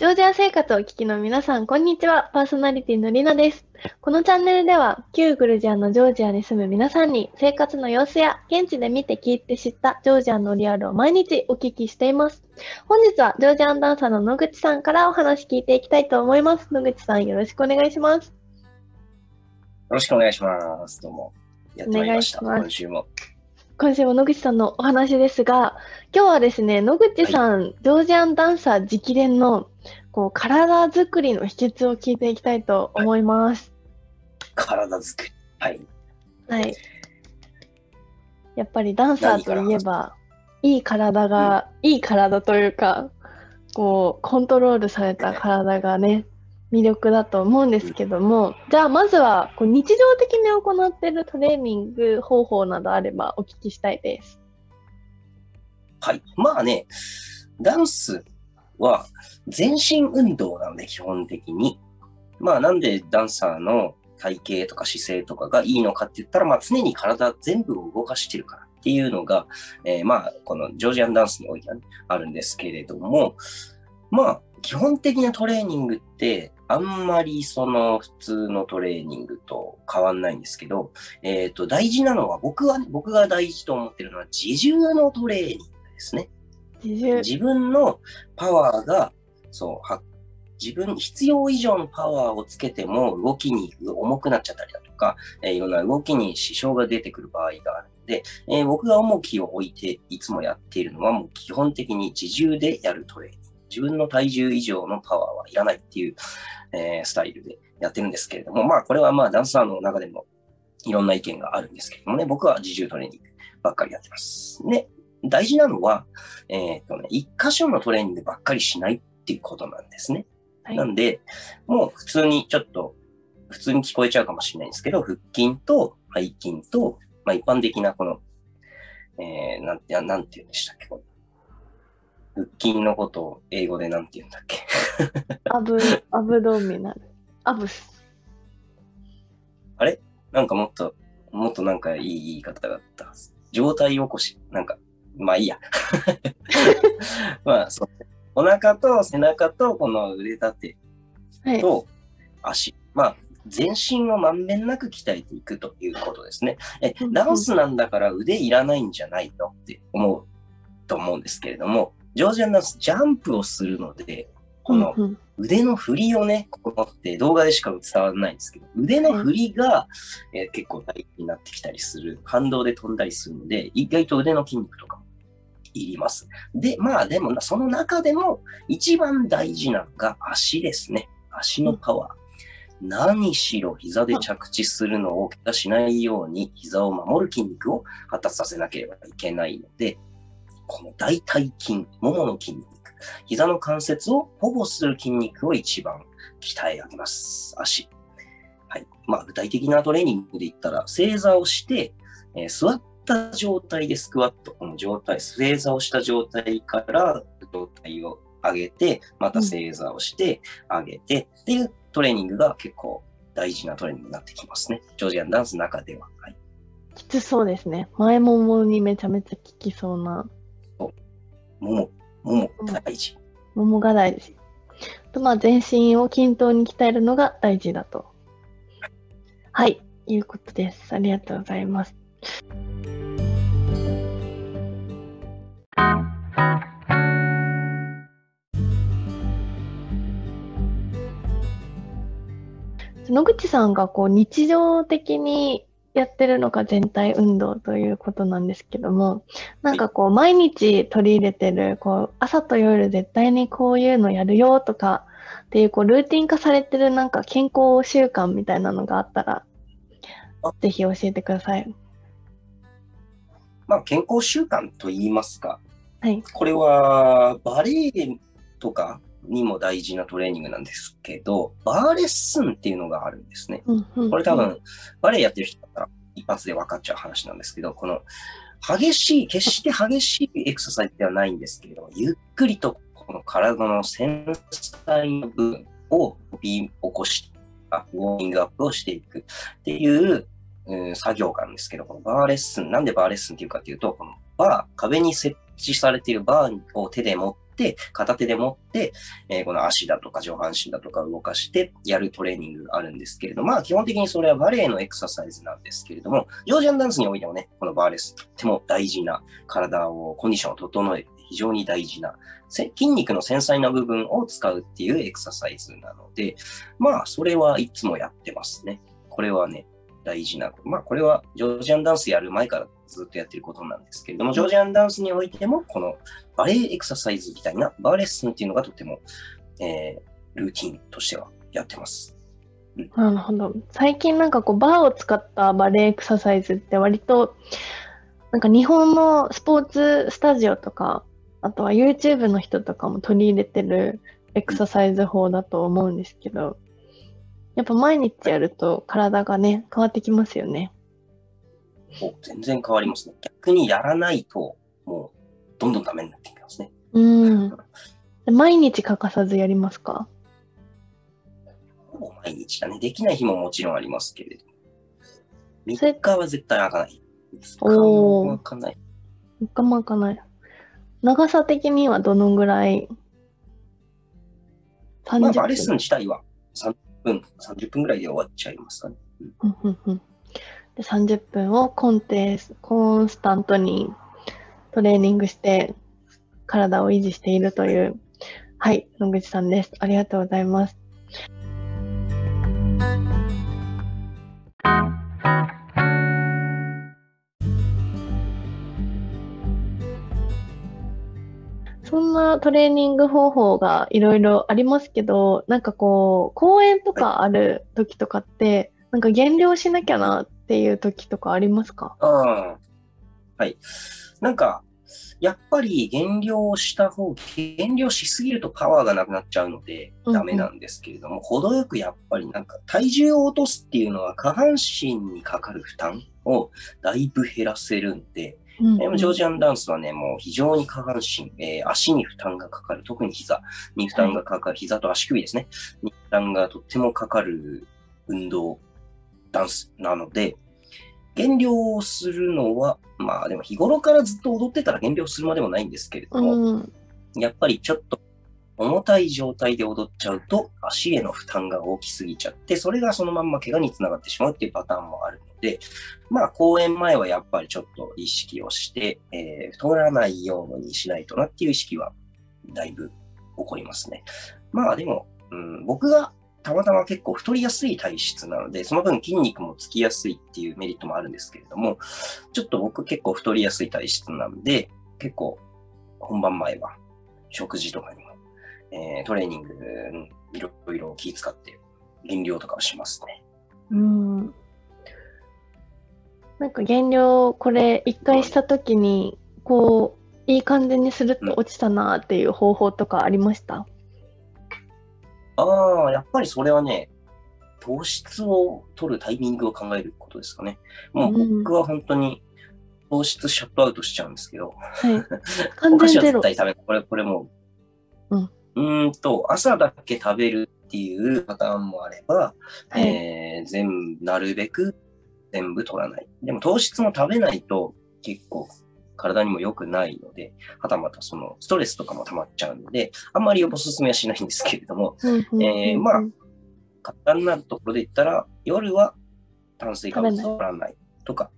ジョージア生活をお聞きの皆さん、こんにちは。パーソナリティのりなです。このチャンネルでは、旧グルジアのジョージアに住む皆さんに、生活の様子や、現地で見て聞いて知ったジョージアのリアルを毎日お聞きしています。本日は、ジョージアンダンサーの野口さんからお話聞いていきたいと思います。野口さん、よろしくお願いします。よろしくお願いします。どうも。やってまいりました。今週も。今週も野口さんのお話ですが、今日はですね、野口さん、はい、ジョージアンダンサー直伝のこう体作りの秘訣を聞いていきたいと思います。はい、体作り。はい。はい。やっぱりダンサーといえば、いい体が、うん、いい体というか、こう、コントロールされた体がね、魅力だと思うんですけども、じゃあまずはこう日常的に行っているトレーニング方法などあればお聞きしたいです。はい。まあね、ダンスは全身運動なので基本的に。まあなんでダンサーの体型とか姿勢とかがいいのかって言ったら、まあ常に体全部を動かしてるからっていうのが、えー、まあこのジョージアンダンスにおいては、ね、あるんですけれども、まあ基本的なトレーニングってあんまりその普通のトレーニングと変わんないんですけど、えっ、ー、と、大事なのは、僕は、僕が大事と思ってるのは自重のトレーニングですね。自分のパワーが、そう、自分、必要以上のパワーをつけても動きに重くなっちゃったりだとか、えー、いろんな動きに支障が出てくる場合があるので、えー、僕が重きを置いていつもやっているのはもう基本的に自重でやるトレーニング。自分の体重以上のパワーはいらないっていう、えー、スタイルでやってるんですけれども、まあこれはまあダンサーの中でもいろんな意見があるんですけれどもね、僕は自重トレーニングばっかりやってます。で、大事なのは、えっ、とね、一箇所のトレーニングばっかりしないっていうことなんですね。はい、なんで、もう普通にちょっと、普通に聞こえちゃうかもしれないんですけど、腹筋と背筋と、まあ一般的なこの、えー、なんて、なんて言うんでしたっけ、こ腹筋のことを英語でなんて言うんだっけ？アブ、アブドミナル。アブス。あれ？なんかもっと、もっとなんかいい言い方だったはず。状態起こし。なんか、まあいいや。まあそう。お腹と背中とこの腕立てと足。はい、まあ全身をまんべんなく鍛えていくということですね。え、ダンスなんだから腕いらないんじゃないの？って思うと思うんですけれども、ジョージアンダンス、ジャンプをするので、この腕の振りをね、ここって動画でしか伝わらないんですけど、腕の振りが、えー、結構大事になってきたりする。反動で飛んだりするので、意外と腕の筋肉とかもいります。で、まあでも、その中でも一番大事なのが足ですね。足のパワー。何しろ膝で着地するのを怪我しないように膝を守る筋肉を発達させなければいけないので、この大腿筋、ももの筋肉、膝の関節を保護する筋肉を一番鍛え上げます。足。はい。まあ、具体的なトレーニングで言ったら、正座をして、えー、座った状態でスクワット、この状態、正座をした状態から状態を上げて、また正座をして上げて、っていうトレーニングが結構大事なトレーニングになってきますね。ジョージアンダンスの中では。はい、きつそうですね。前ももにめちゃめちゃ効きそうな。もも、もも大事。ももが大事。と、まあ、全身を均等に鍛えるのが大事だと。はい、いうことです。ありがとうございます。野口さんがこう日常的にやってるのが全体運動ということなんですけども、なんかこう、毎日取り入れてる、こう、朝と夜絶対にこういうのやるよとか、っていう、こう、ルーティン化されてるなんか健康習慣みたいなのがあったら、ぜひ教えてください。まあ、健康習慣と言いますか。はい。これは、バレエとかにも大事なトレーニングなんですけど、バーレッスンっていうのがあるんですね。これ多分、バレエやってる人だったら一発で分かっちゃう話なんですけど、この激しい、決して激しいエクササイズではないんですけれど、ゆっくりとこの体の繊細な部分を起こして、ウォーミングアップをしていくっていう、うん、作業があるんですけど、このバーレッスン、なんでバーレッスンっていうかっていうと、このバー、壁に設置されているバーを手で持片手で持って、えーこの足だとか上半身だとか動かしてやるトレーニングがあるんですけれども、まあ基本的にそれはバレエのエクササイズなんですけれども、ジョージアンダンスにおいてもね、このバーレスとっても大事な体を、コンディションを整えて非常に大事な筋肉の繊細な部分を使うっていうエクササイズなので、まあそれはいつもやってますね。これはね、大事な、まあこれはジョージアンダンスやる前からずっとやってることなんですけれども、ジョージアンダンスにおいても、このバレエエクササイズみたいなバーレッスンっていうのがとても、えールーティンとしてはやってます。うんなるほど。最近なんかこうバーを使ったバレエエクササイズって割となんか日本のスポーツスタジオとかあとは YouTube の人とかも取り入れてるエクササイズ法だと思うんですけどやっぱ毎日やると体がね変わってきますよね。お全然変わりますね。逆にやらないと、もうどんどんダメになってきますね。うん。毎日欠かさずやりますか？ほぼ毎日だね。できない日ももちろんありますけれど。それ3日は絶対開かない。5日おーも開かない。3日も開かない。長さ的にはどのぐらい？まあ、?30 バレッスン分。自体は30分、30分ぐらいで終わっちゃいますかね。うんうんうんで30分をコンテスコンスタントにトレーニングして体を維持しているという、はい、野口さんです。ありがとうございます。そんなトレーニング方法がいろいろありますけど、なんかこう、公演とかある時とかって、なんか減量しなきゃなっていう時とかありますか？はい。なんか、やっぱり減量した方、減量しすぎるとパワーがなくなっちゃうのでうんうん。ダメなんですけれども、程よくやっぱりなんか体重を落とすっていうのは下半身にかかる負担をだいぶ減らせるんで、うん。でもジョージアンダンスはね、もう非常に下半身、えー足に負担がかかる、特に膝に負担がかかる、膝と足首ですね、に負担がとってもかかる運動、ダンスなので、減量をするのは、まあでも日頃からずっと踊ってたら減量するまでもないんですけれども、うん、やっぱりちょっと重たい状態で踊っちゃうと足への負担が大きすぎちゃって、それがそのまんま怪我につながってしまうっていうパターンもあるので、まあ公演前はやっぱりちょっと意識をして、えー、太らないようにしないとなっていう意識はだいぶ起こりますね。まあでも、うん、僕がたまたま結構太りやすい体質なので、その分筋肉もつきやすいっていうメリットもあるんですけれども、ちょっと僕結構太りやすい体質なんで、結構本番前は食事とかにも、えートレーニング、うんいろいろ気使って減量とかをしますね。うん。なんか減量、これ一回したときに、こう、いい感じにすると落ちたなっていう方法とかありました？ああ、やっぱりそれはね、糖質を取るタイミングを考えることですかね。もう僕は本当に糖質シャットアウトしちゃうんですけど、はい。お菓子は絶。対食べない。これ、これもう、うんうーんと、朝だけ食べるっていうパターンもあれば、はい。えー全部、なるべく全部取らない。でも糖質も食べないと結構体にも良くないので、はたまたそのストレスとかも溜まっちゃうので、あんまりおすすめはしないんですけれども、まあ簡単なところで言ったら、夜は炭水化物を取らないとか、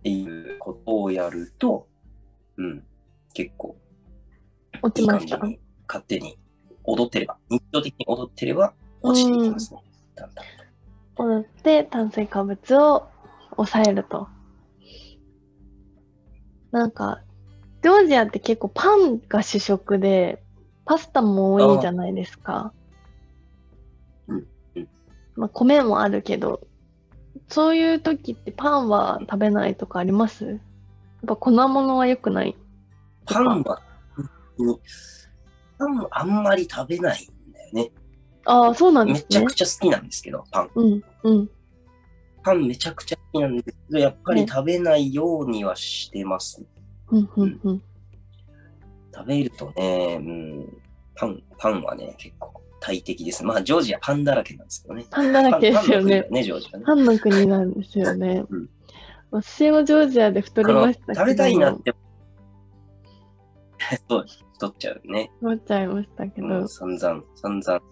っていうことをやると、うん、結構いい落ちました？感じに勝手に踊ってれば、日常的に踊ってれば落ちていきますね。だんだんと踊って炭水化物を抑えると。なんか、ジョージアって結構パンが主食で、パスタも多いじゃないですか。まあ、米もあるけど、そういう時ってパンは食べないとかあります？やっぱ粉物は良くない？パンは、うんパンあんまり食べないんだよね。ああ、そうなんですねめちゃく。ちゃ好きなんですけど、パン。うん、うん。パンめちゃくちゃ好きなんですけど、やっぱり食べないようにはしてます。うん、うん、うん。食べるとね、うん、パン、パンはね、結構大敵です。まあ、ジョージアパンだらけなんですけどね。パンだらけですよねパンの国だ。ね、ジョージアね。パンの国なんですよね。うん私もジョージアで太りましたけど。食べたいなって。そう、太っちゃうね。思っちゃいましたけど。うん、散々、散々。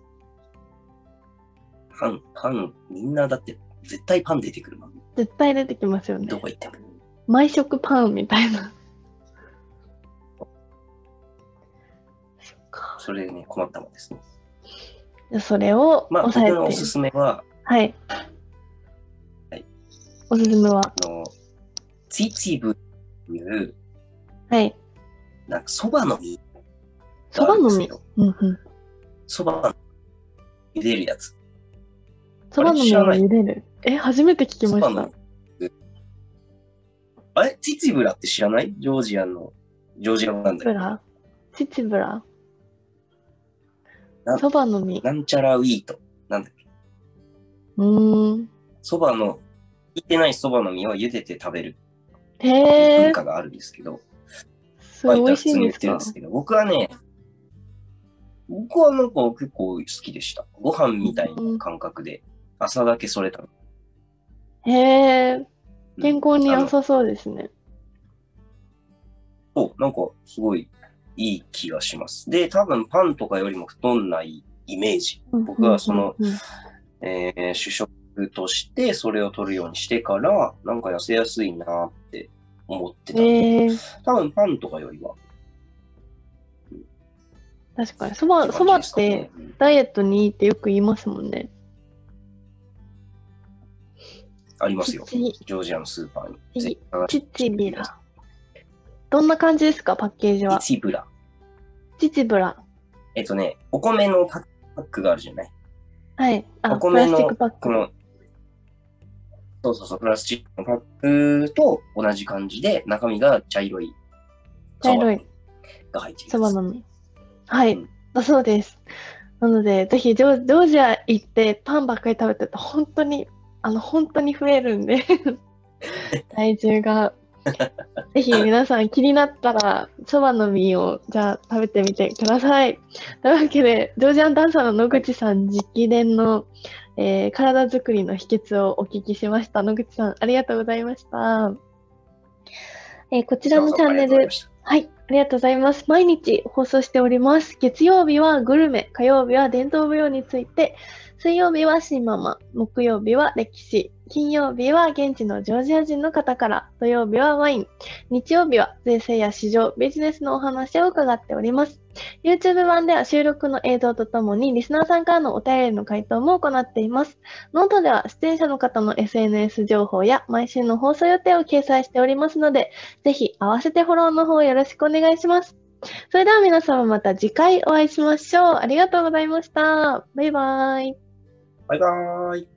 パン、パン、みんなだって、絶対パン出てくるもん。絶対出てきますよねど。こ行っても。毎食パンみたいな。そっか。それね、困ったもんですね。それをまあ、僕。のおすすめは、はい。はい。おすすめは？あの、ツチブという、はい。なんか、そばの実そばの実？うんうん。そば茹でるやつ。そばの実を茹でる。え、初めて聞きました。あれ？チチブラって知らない？ジョージアの、ジョージアなんだけ？ど。ブラ？チチブラ？なそばの実。なんちゃらウィート。なんだっけ？うーん。そばの、いってないそばの実を茹でて食べる。へえ、文化があるんですけど、すごい美味しいんですかってるんですけど、僕はね、僕はなんか結構好きでした。ご飯みたいな感覚で、朝だけそれたの。へえ、うん健康に良さそうですね。そう、なんかすごいいい気がします。で、多分パンとかよりも太んないイメージ。僕はそのえー主食としてそれを取るようにしてから、なんか痩せやすいなって思ってた。多分パンとかよりは。確かに。そば、そばってダイエットにいいってよく言いますもんね。ありますよ。チジョージアのスーパーに。チビラ。どんな感じですか、パッケージは？チブラ。チチブラ。えっとね、お米のパックがあるじゃない？はい。あ、お米のプラスチックパック。この、そうそうそう、プラスチックのパックと同じ感じで、中身が茶色い茶色いが入ってる。そばの実。はいうん。だそうです。なので、ぜひジョージョージア行ってパンばっかり食べてると本当に、あの、本当に増えるんで、体重が。ぜひ皆さん気になったら、そばの実をじゃあ食べてみてください。というわけで、ジョージアンダンサーの野口さん直伝の、えー体作りの秘訣をお聞きしました。野口さん、ありがとうございました。えーこちらのチャンネル、はい、ありがとうございます。毎日放送しております。月曜日はグルメ、火曜日は伝統舞踊について、水曜日は新ママ、木曜日は歴史、金曜日は現地のジョージア人の方から、土曜日はワイン、日曜日は税制や市場、ビジネスのお話を伺っております。YouTube 版では収録の映像とともにリスナーさんからのお便りの回答も行っています。ノートでは出演者の方の SNS 情報や毎週の放送予定を掲載しておりますので、ぜひ合わせてフォローの方よろしくお願いします。それでは皆様また次回お会いしましょう。ありがとうございました。バイバーイ。バイバーイ。